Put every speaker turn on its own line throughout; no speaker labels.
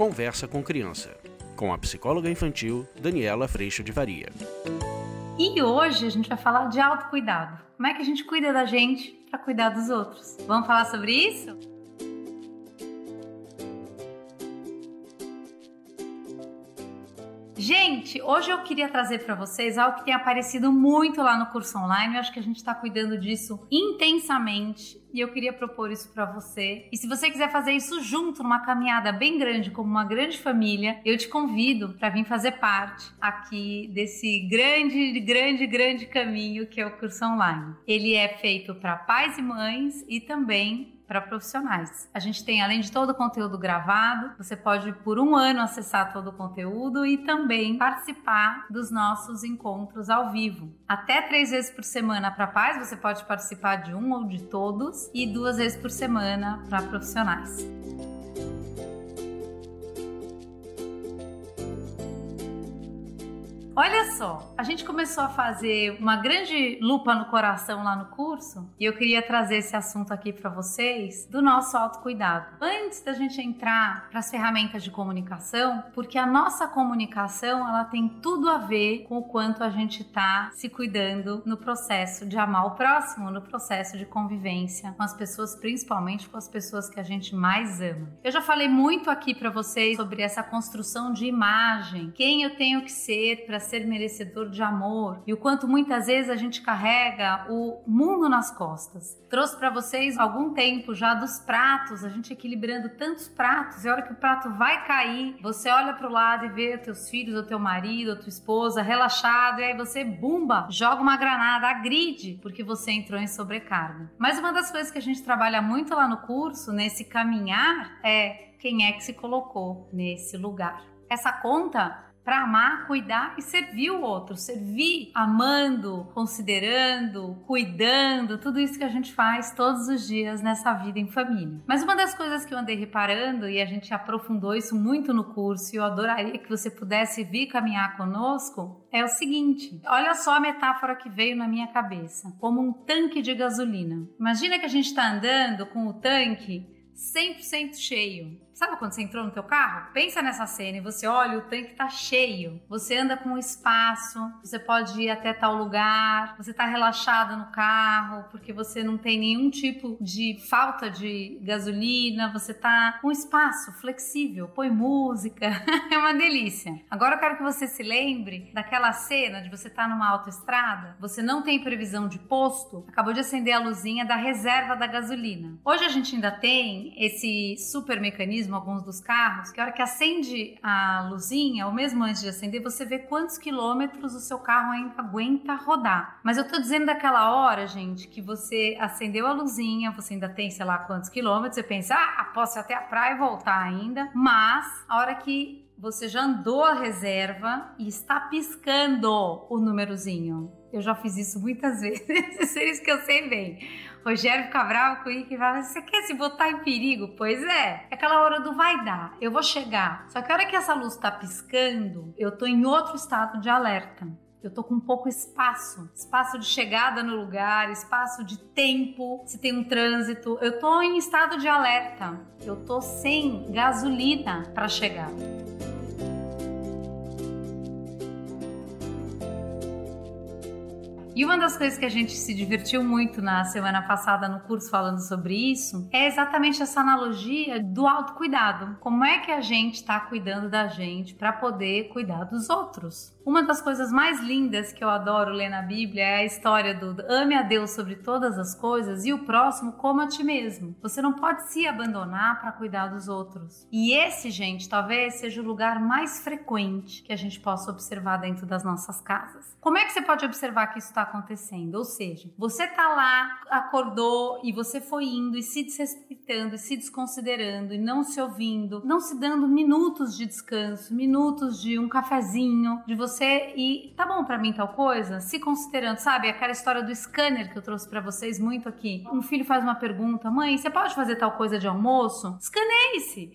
Conversa com Criança, com a psicóloga infantil Daniela Freixo de Varia.
E hoje a gente vai falar de autocuidado. Como é que a gente cuida da gente para cuidar dos outros? Vamos falar sobre isso? Gente, hoje eu queria trazer para vocês algo que tem aparecido muito lá no curso online. Eu acho que a gente está cuidando disso intensamente e eu queria propor isso para você. E se você quiser fazer isso junto numa caminhada bem grande, como uma grande família, eu te convido para vir fazer parte aqui desse grande, grande, grande caminho que é o curso online. Ele é feito para pais e mães e também para profissionais. A gente tem, além de todo o conteúdo gravado, você pode por um ano acessar todo o conteúdo e também participar dos nossos encontros ao vivo. Até três vezes por semana para pais, você pode participar de um ou de todos, e duas vezes por semana para profissionais. Olha só, a gente começou a fazer uma grande lupa no coração lá no curso e eu queria trazer esse assunto aqui para vocês do nosso autocuidado. Antes da gente entrar para as ferramentas de comunicação, porque a nossa comunicação ela tem tudo a ver com o quanto a gente está se cuidando no processo de amar o próximo, no processo de convivência com as pessoas, principalmente com as pessoas que a gente mais ama. Eu já falei muito aqui para vocês sobre essa construção de imagem, quem eu tenho que ser para ser merecedor de amor e o quanto muitas vezes a gente carrega o mundo nas costas. Trouxe para vocês algum tempo já dos pratos, a gente equilibrando tantos pratos, e a hora que o prato vai cair, você olha para o lado e vê teus filhos, ou teu marido, ou tua esposa relaxado, e aí você, bumba, joga uma granada, agride, porque você entrou em sobrecarga. Mas uma das coisas que a gente trabalha muito lá no curso, nesse caminhar, é quem é que se colocou nesse lugar. Essa conta para amar, cuidar e servir o outro, servir amando, considerando, cuidando, tudo isso que a gente faz todos os dias nessa vida em família. Mas uma das coisas que eu andei reparando e a gente aprofundou isso muito no curso e eu adoraria que você pudesse vir caminhar conosco é o seguinte: olha só a metáfora que veio na minha cabeça, como um tanque de gasolina. Imagina que a gente está andando com o tanque 100% cheio. Sabe quando você entrou no teu carro? Pensa nessa cena e você olha, o tanque tá cheio. Você anda com espaço, você pode ir até tal lugar, você tá relaxado no carro porque você não tem nenhum tipo de falta de gasolina, você tá com espaço flexível, põe música, é uma delícia. Agora eu quero que você se lembre daquela cena de você tá numa autoestrada, você não tem previsão de posto, acabou de acender a luzinha da reserva da gasolina. Hoje a gente ainda tem esse super mecanismo mesmo alguns dos carros, que a hora que acende a luzinha, ou mesmo antes de acender, você vê quantos quilômetros o seu carro ainda aguenta rodar. Mas eu tô dizendo daquela hora, gente, que você acendeu a luzinha, você ainda tem, sei lá, quantos quilômetros, você pensa, ah, posso ir até a praia e voltar ainda. Mas a hora que você já andou a reserva e está piscando o númerozinho. Eu já fiz isso muitas vezes, é isso que eu sei bem. Rogério fica bravo comigo e fala: Você quer se botar em perigo? Pois é. É aquela hora do vai dar, eu vou chegar. Só que a hora que essa luz está piscando, eu tô em outro estado de alerta. Eu tô com pouco espaço, espaço de chegada no lugar, espaço de tempo, se tem um trânsito. Eu tô em estado de alerta. Eu tô sem gasolina para chegar. E uma das coisas que a gente se divertiu muito na semana passada no curso falando sobre isso é exatamente essa analogia do autocuidado. Como é que a gente está cuidando da gente para poder cuidar dos outros? Uma das coisas mais lindas que eu adoro ler na Bíblia é a história do ame a Deus sobre todas as coisas e o próximo como a ti mesmo. Você não pode se abandonar para cuidar dos outros. E esse, gente, talvez seja o lugar mais frequente que a gente possa observar dentro das nossas casas. Como é que você pode observar que isso está acontecendo? Ou seja, você tá lá, acordou e você foi indo e se desrespeitando e se desconsiderando e não se ouvindo, não se dando minutos de descanso, minutos de um cafezinho, de você e tá bom para mim tal coisa, se considerando, sabe, aquela história do scanner que eu trouxe para vocês muito aqui. Um filho faz uma pergunta: "Mãe, você pode fazer tal coisa de almoço?" Escaneie-se.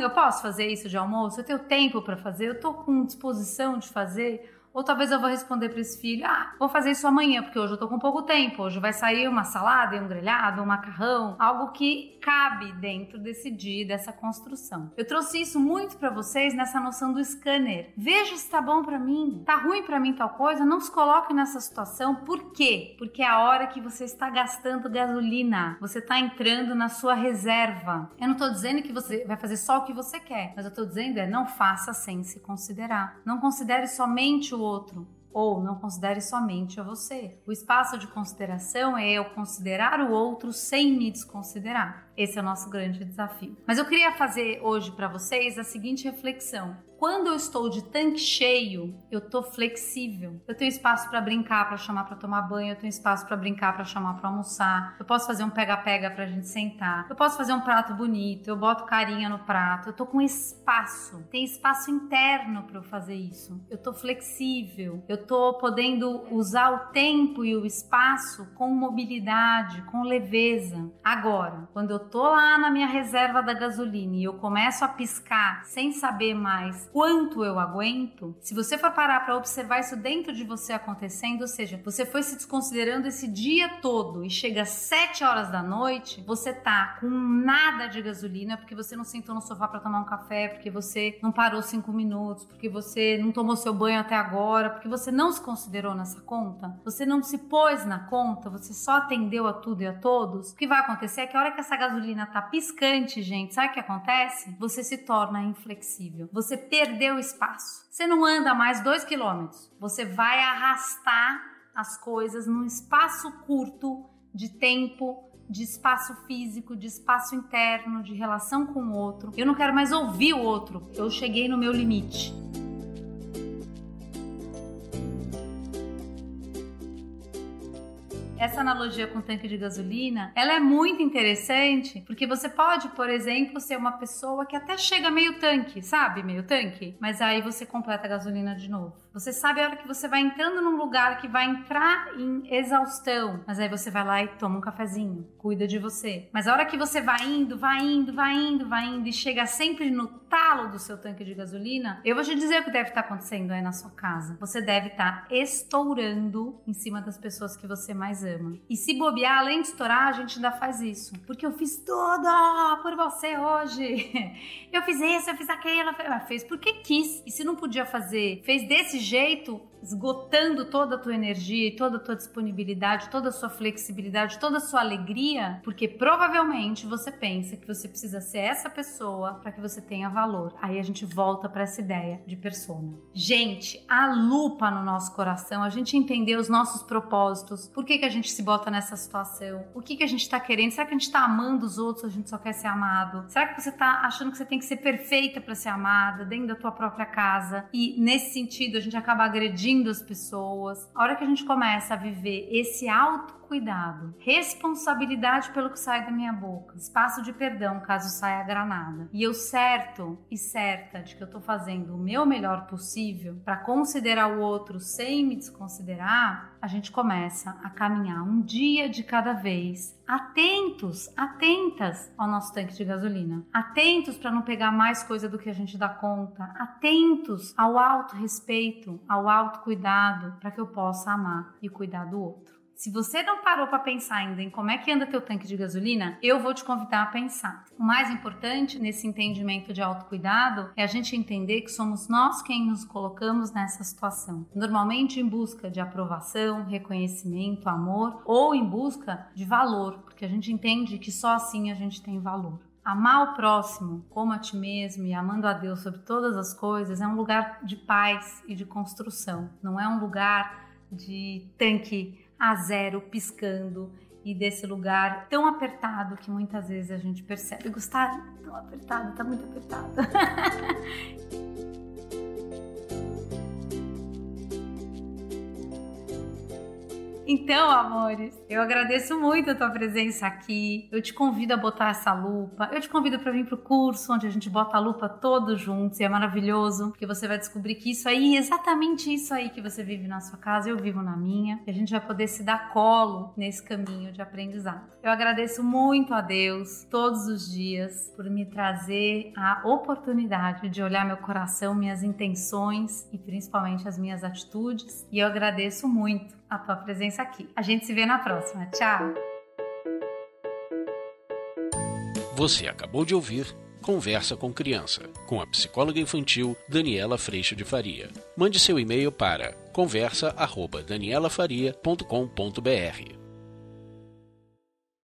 Eu posso fazer isso de almoço? Eu tenho tempo para fazer? Eu tô com disposição de fazer? Ou talvez eu vou responder para esse filho: ah, vou fazer isso amanhã, porque hoje eu tô com pouco tempo. Hoje vai sair uma salada, um grelhado, um macarrão, algo que cabe dentro desse dia, dessa construção. Eu trouxe isso muito para vocês nessa noção do scanner. Veja se tá bom para mim, tá ruim para mim tal coisa, não se coloque nessa situação. Por quê? Porque é a hora que você está gastando gasolina, você está entrando na sua reserva. Eu não tô dizendo que você vai fazer só o que você quer, mas eu tô dizendo é não faça sem se considerar. Não considere somente o outro ou não considere somente a você. O espaço de consideração é eu considerar o outro sem me desconsiderar. Esse é o nosso grande desafio. Mas eu queria fazer hoje para vocês a seguinte reflexão. Quando eu estou de tanque cheio, eu tô flexível. Eu tenho espaço para brincar, para chamar para tomar banho, eu tenho espaço para brincar, para chamar para almoçar. Eu posso fazer um pega-pega pra gente sentar. Eu posso fazer um prato bonito, eu boto carinha no prato. Eu tô com espaço. Tem espaço interno para eu fazer isso. Eu tô flexível. Eu tô podendo usar o tempo e o espaço com mobilidade, com leveza. Agora, quando eu tô lá na minha reserva da gasolina e eu começo a piscar sem saber mais quanto eu aguento, se você for parar para observar isso dentro de você acontecendo, ou seja, você foi se desconsiderando esse dia todo e chega às 7 horas da noite, você tá com nada de gasolina porque você não sentou no sofá para tomar um café, porque você não parou 5 minutos, porque você não tomou seu banho até agora, porque você não se considerou nessa conta, você não se pôs na conta, você só atendeu a tudo e a todos. O que vai acontecer é que a hora que essa gasolina tá piscante, gente, sabe o que acontece? Você se torna inflexível. Você perdeu espaço. Você não anda mais dois quilômetros. Você vai arrastar as coisas num espaço curto de tempo, de espaço físico, de espaço interno, de relação com o outro. Eu não quero mais ouvir o outro. Eu cheguei no meu limite. Essa analogia com tanque de gasolina, ela é muito interessante, porque você pode, por exemplo, ser uma pessoa que até chega meio tanque, sabe? Meio tanque, mas aí você completa a gasolina de novo. Você sabe a hora que você vai entrando num lugar que vai entrar em exaustão, mas aí você vai lá e toma um cafezinho, cuida de você. Mas a hora que você vai indo, vai indo, vai indo, vai indo e chega sempre no talo do seu tanque de gasolina, eu vou te dizer o que deve estar acontecendo aí na sua casa. Você deve estar estourando em cima das pessoas que você mais ama. E se bobear, além de estourar, a gente ainda faz isso. Porque eu fiz tudo por você hoje. Eu fiz isso, eu fiz aquilo. Ela fez porque quis. E se não podia fazer, fez desse jeito, esgotando toda a tua energia e toda a tua disponibilidade, toda a sua flexibilidade, toda a sua alegria, porque provavelmente você pensa que você precisa ser essa pessoa para que você tenha valor. Aí a gente volta para essa ideia de persona. Gente, a lupa no nosso coração, a gente entender os nossos propósitos, por que, que a gente se bota nessa situação, o que, que a gente tá querendo, será que a gente tá amando os outros, a gente só quer ser amado? Será que você tá achando que você tem que ser perfeita para ser amada dentro da tua própria casa? E nesse sentido a gente acaba agredindo as pessoas. A hora que a gente começa a viver esse autocuidado, responsabilidade pelo que sai da minha boca, espaço de perdão caso saia a granada, e eu certo e certa de que eu tô fazendo o meu melhor possível para considerar o outro sem me desconsiderar, a gente começa a caminhar um dia de cada vez, atentos, atentas ao nosso tanque de gasolina, atentos para não pegar mais coisa do que a gente dá conta, atentos ao auto-respeito, ao auto-cuidado, para que eu possa amar e cuidar do outro. Se você não parou para pensar ainda em como é que anda teu tanque de gasolina, eu vou te convidar a pensar. O mais importante nesse entendimento de autocuidado é a gente entender que somos nós quem nos colocamos nessa situação. Normalmente em busca de aprovação, reconhecimento, amor ou em busca de valor, porque a gente entende que só assim a gente tem valor. Amar o próximo como a ti mesmo e amando a Deus sobre todas as coisas é um lugar de paz e de construção, não é um lugar de tanque a zero piscando e desse lugar tão apertado que muitas vezes a gente percebe. Gustavo, tão apertado, tá muito apertado. Então, amores, eu agradeço muito a tua presença aqui. Eu te convido a botar essa lupa. Eu te convido para vir pro curso onde a gente bota a lupa todos juntos e é maravilhoso, porque você vai descobrir que isso aí, exatamente isso aí que você vive na sua casa, eu vivo na minha. E a gente vai poder se dar colo nesse caminho de aprendizado. Eu agradeço muito a Deus todos os dias por me trazer a oportunidade de olhar meu coração, minhas intenções e principalmente as minhas atitudes. E eu agradeço muito a tua presença aqui. A gente se vê na próxima. Tchau!
Você acabou de ouvir Conversa com Criança, com a psicóloga infantil Daniela Freixo de Faria. Mande seu e-mail para conversa@danielafaria.com.br.